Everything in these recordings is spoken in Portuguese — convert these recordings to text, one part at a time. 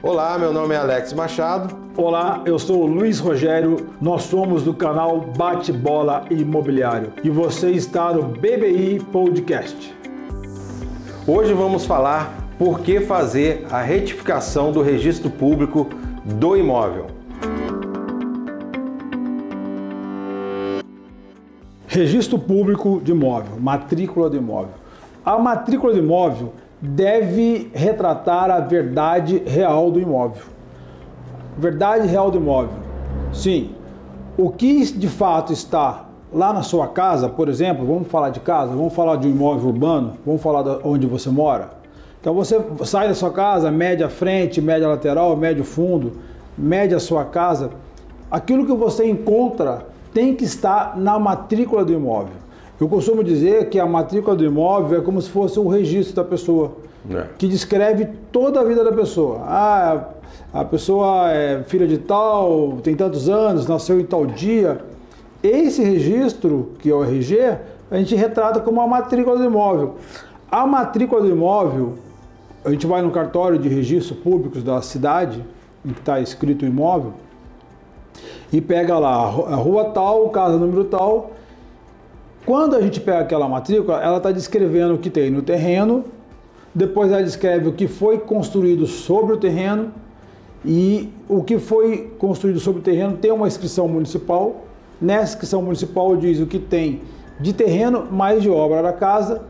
Olá, meu nome é Alex Machado. Olá, eu sou o Luiz Rogério, nós somos do canal Bate Bola Imobiliário e você está no BBI Podcast. Hoje vamos falar por que fazer a retificação do registro público do imóvel. Registro público de imóvel, matrícula do imóvel. A matrícula do imóvel deve retratar a verdade real do imóvel. Verdade real do imóvel. Sim, o que de fato está lá na sua casa, por exemplo, vamos falar de casa, vamos falar de um imóvel urbano, vamos falar de onde você mora. Então você sai da sua casa, mede a frente, mede a lateral, mede o fundo, mede a sua casa. Aquilo que você encontra tem que estar na matrícula do imóvel. Eu costumo dizer que a matrícula do imóvel é como se fosse o registro da pessoa, é. que descreve toda a vida da pessoa. Ah, a pessoa é filha de tal, tem tantos anos, nasceu em tal dia. Esse registro, que é o RG, a gente retrata como a matrícula do imóvel. A matrícula do imóvel, a gente vai no cartório de registros públicos da cidade, em que está escrito o imóvel, e pega lá a rua tal, casa número tal, quando a gente pega aquela matrícula, ela está descrevendo o que tem no terreno, depois ela descreve o que foi construído sobre o terreno e o que foi construído sobre o terreno tem uma inscrição municipal. Nessa inscrição municipal diz o que tem de terreno mais de obra da casa.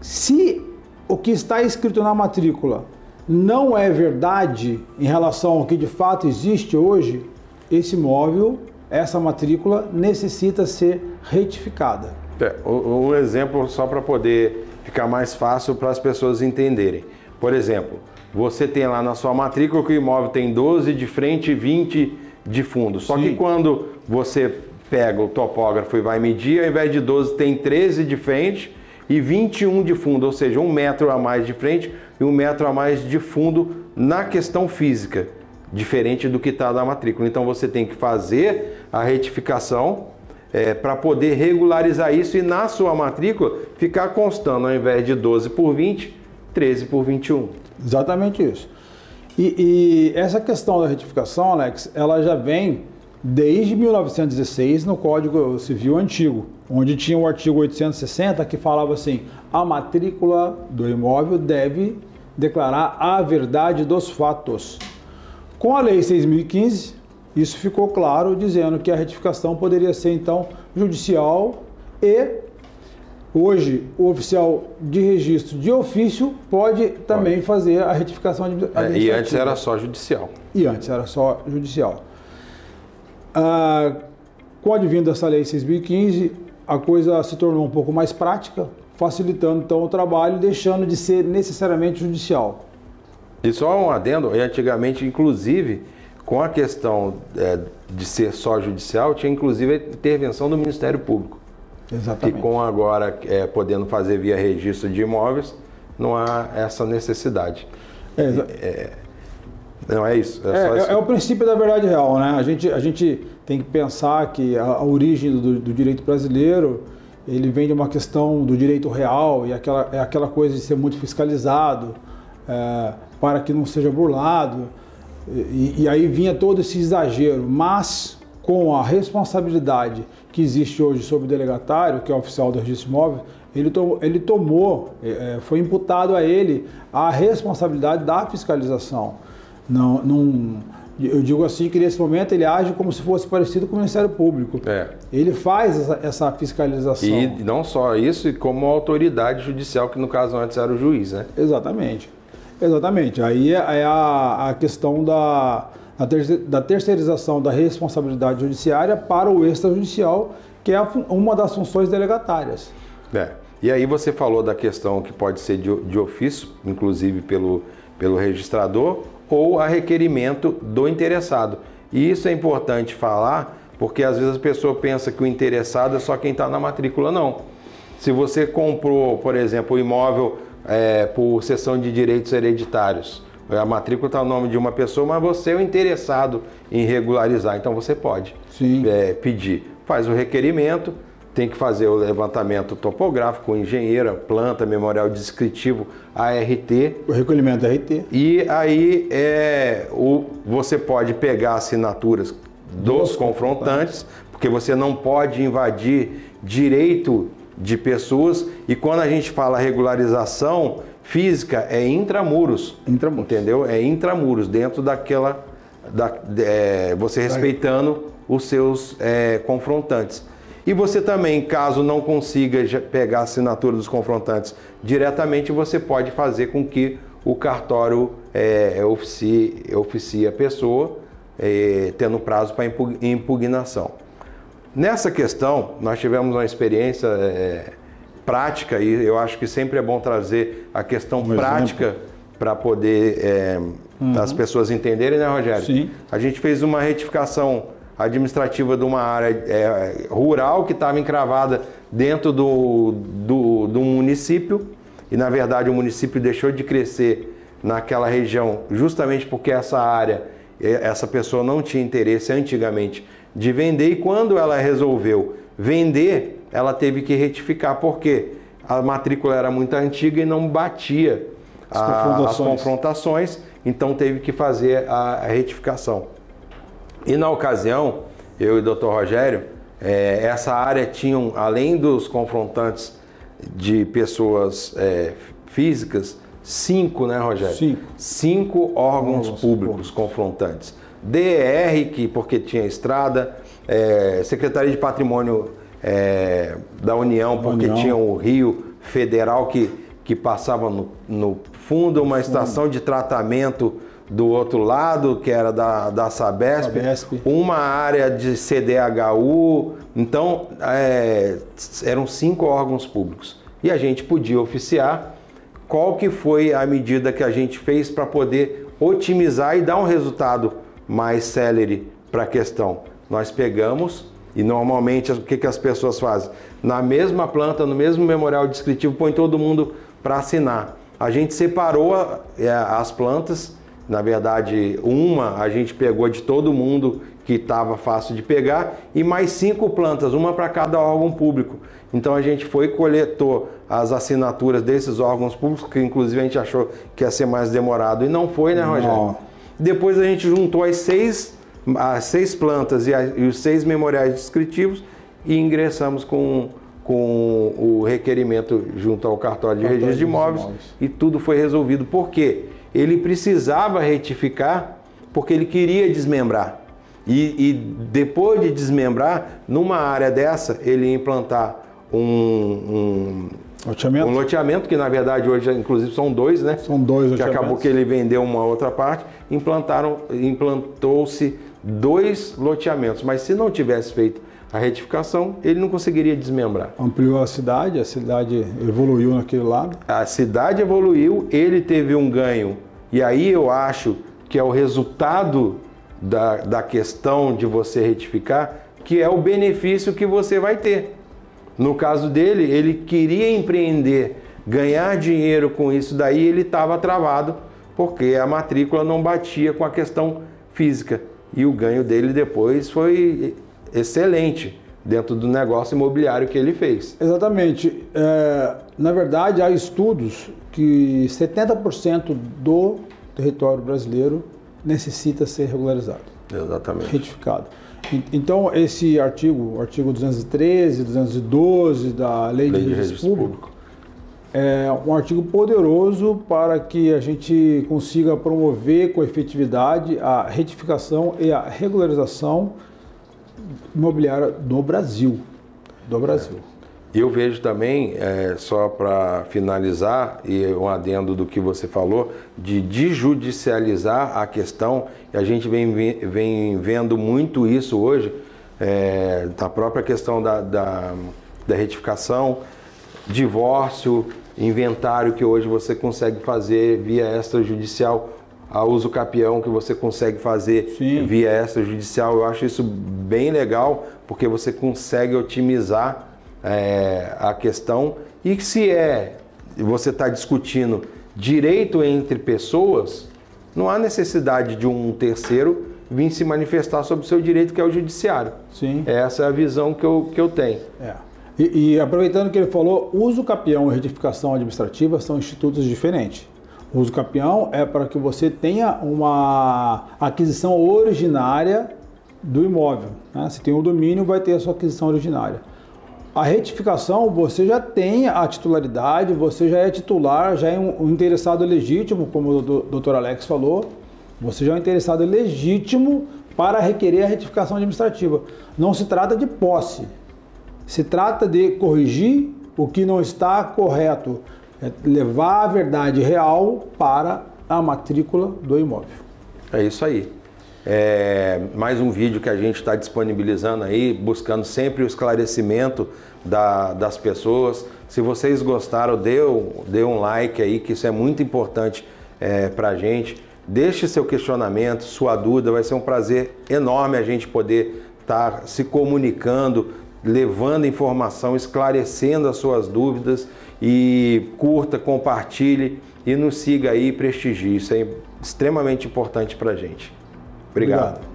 Se o que está escrito na matrícula não é verdade em relação ao que de fato existe hoje, esse imóvel essa matrícula necessita ser retificada. É, um exemplo só para poder ficar mais fácil para as pessoas entenderem. Por exemplo, você tem lá na sua matrícula que o imóvel tem 12 de frente e 20 de fundo. Só Sim. que quando você pega o topógrafo e vai medir, ao invés de 12 tem 13 de frente e 21 de fundo, ou seja, um metro a mais de frente e um metro a mais de fundo na questão física diferente do que está na matrícula. Então você tem que fazer a retificação é, para poder regularizar isso e na sua matrícula ficar constando, ao invés de 12 por 20, 13 por 21. Exatamente isso. E, e essa questão da retificação, Alex, ela já vem desde 1916 no Código Civil Antigo, onde tinha o artigo 860 que falava assim: a matrícula do imóvel deve declarar a verdade dos fatos. Com a Lei 6.015, isso ficou claro, dizendo que a retificação poderia ser então judicial e hoje o oficial de registro de ofício pode também pode. fazer a retificação administrativa. É, e antes era só judicial. E antes era só judicial. Ah, com o advindo dessa lei 6.015, a coisa se tornou um pouco mais prática, facilitando então o trabalho, deixando de ser necessariamente judicial. E só um adendo, antigamente, inclusive, com a questão é, de ser só judicial, tinha inclusive a intervenção do Ministério Público. Exatamente. E com agora é, podendo fazer via registro de imóveis, não há essa necessidade. É, é não é isso. É, é, é, o princípio da verdade real, né? A gente, a gente tem que pensar que a, a origem do, do, direito brasileiro ele vem de uma questão do direito real e aquela, é aquela coisa de ser muito fiscalizado. É, para que não seja burlado. E, e aí vinha todo esse exagero, mas com a responsabilidade que existe hoje sobre o delegatário, que é o oficial do registro imóvel, ele, to, ele tomou, é, é, foi imputado a ele a responsabilidade da fiscalização. Não, não, eu digo assim que nesse momento ele age como se fosse parecido com o Ministério Público. É. Ele faz essa, essa, fiscalização. E não só isso, como autoridade judicial, que no caso antes era o juiz, né? Exatamente. Exatamente. Aí é, é a, a questão da, da terceirização da responsabilidade judiciária para o extrajudicial, que é uma das funções delegatárias. É. E aí você falou da questão que pode ser de, de ofício, inclusive pelo, pelo registrador, ou a requerimento do interessado. E isso é importante falar, porque às vezes a pessoa pensa que o interessado é só quem está na matrícula, não. Se você comprou, por exemplo, o imóvel é, por cessão de direitos hereditários. A matrícula está no nome de uma pessoa, mas você é o interessado em regularizar, então você pode é, pedir. Faz o requerimento, tem que fazer o levantamento topográfico, engenheira, planta, memorial descritivo, ART. O recolhimento RT. E aí é, o, você pode pegar assinaturas dos confrontantes, porque você não pode invadir direito de pessoas. E quando a gente fala regularização física, é intramuros. Intramuros. Entendeu? É intramuros, dentro daquela. Da, é, você respeitando os seus é, confrontantes. E você também, caso não consiga pegar a assinatura dos confrontantes diretamente, você pode fazer com que o cartório é, oficie, oficie a pessoa, é, tendo prazo para impugnação. Nessa questão, nós tivemos uma experiência é, prática e eu acho que sempre é bom trazer a questão um prática para poder é, uhum. as pessoas entenderem, né, Rogério? Sim. A gente fez uma retificação administrativa de uma área é, rural que estava encravada dentro do, do, do município e na verdade o município deixou de crescer naquela região justamente porque essa área, essa pessoa não tinha interesse antigamente de vender e quando ela resolveu vender, ela teve que retificar porque a matrícula era muito antiga e não batia as, a, confrontações. as confrontações, então teve que fazer a, a retificação. E na ocasião, eu e o Dr. Rogério, é, essa área tinha, além dos confrontantes de pessoas é, físicas, cinco, né, Rogério? Cinco. Cinco órgãos Nossa, públicos confrontantes. DER, que porque tinha estrada, é, Secretaria de Patrimônio é, da União, porque União. tinha o Rio Federal que, que passava no, no fundo, uma estação de tratamento do outro lado, que era da, da Sabesp, Sabesp. uma área de CDHU. Então, é, eram cinco órgãos públicos. E a gente podia oficiar qual que foi a medida que a gente fez para poder otimizar e dar um resultado mais célere para a questão. Nós pegamos e normalmente o que, que as pessoas fazem? Na mesma planta, no mesmo memorial descritivo, põe todo mundo para assinar. A gente separou é, as plantas na verdade, uma a gente pegou de todo mundo que estava fácil de pegar e mais cinco plantas, uma para cada órgão público. Então a gente foi coletou as assinaturas desses órgãos públicos, que inclusive a gente achou que ia ser mais demorado e não foi, né, Rogério? Não. Depois a gente juntou as seis, as seis plantas e, e os seis memoriais descritivos e ingressamos com, com o requerimento junto ao cartório de registro de imóveis e tudo foi resolvido. Por quê? ele precisava retificar porque ele queria desmembrar. E, e, depois de desmembrar, numa área dessa, ele ia implantar um, um, loteamento. um loteamento, que na verdade hoje, inclusive, são dois, né? São dois Que acabou que ele vendeu uma outra parte, implantaram, implantou-se dois loteamentos. Mas se não tivesse feito a retificação, ele não conseguiria desmembrar. Ampliou a cidade, a cidade evoluiu naquele lado? A cidade evoluiu, ele teve um ganho, e aí eu acho que é o resultado da, da questão de você retificar, que é o benefício que você vai ter. No caso dele, ele queria empreender, ganhar dinheiro com isso daí, ele estava travado, porque a matrícula não batia com a questão física. E o ganho dele depois foi excelente dentro do negócio imobiliário que ele fez. Exatamente. É, na verdade, há estudos que 70% do território brasileiro necessita ser regularizado. Exatamente. Retificado. Então, esse artigo, o artigo 213, 212 da Lei, Lei de, de Registro Público, Público, é um artigo poderoso para que a gente consiga promover com efetividade a retificação e a regularização imobiliária do Brasil. Do Brasil. Eu vejo também, é, só para finalizar, e um adendo do que você falou, de desjudicializar a questão, e a gente vem, vem vendo muito isso hoje, é, da própria questão da, da, da retificação, divórcio, inventário que hoje você consegue fazer via extrajudicial a uso capião que você consegue fazer Sim. via extrajudicial. Eu acho isso bem legal, porque você consegue otimizar é, a questão. E se é você está discutindo direito entre pessoas, não há necessidade de um terceiro vir se manifestar sobre o seu direito, que é o judiciário. Sim. Essa é a visão que eu, que eu tenho. É. E, e aproveitando que ele falou, uso capião e retificação administrativa são institutos diferentes. O uso capião é para que você tenha uma aquisição originária do imóvel. Né? Se tem um domínio, vai ter a sua aquisição originária. A retificação, você já tem a titularidade, você já é titular, já é um interessado legítimo, como o doutor Alex falou, você já é um interessado legítimo para requerer a retificação administrativa. Não se trata de posse, se trata de corrigir o que não está correto, é levar a verdade real para a matrícula do imóvel. É isso aí. É mais um vídeo que a gente está disponibilizando aí, buscando sempre o esclarecimento da, das pessoas. Se vocês gostaram, dê, dê um like aí, que isso é muito importante é, para a gente. Deixe seu questionamento, sua dúvida, vai ser um prazer enorme a gente poder estar tá se comunicando, levando informação, esclarecendo as suas dúvidas e curta, compartilhe e nos siga aí e prestigie. Isso é extremamente importante para a gente. Obrigado. Obrigado.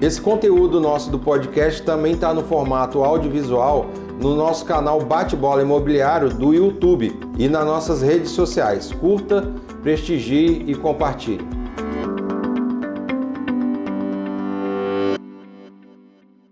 Esse conteúdo nosso do podcast também está no formato audiovisual no nosso canal Bate-Bola Imobiliário do YouTube e nas nossas redes sociais. Curta, prestigie e compartilhe.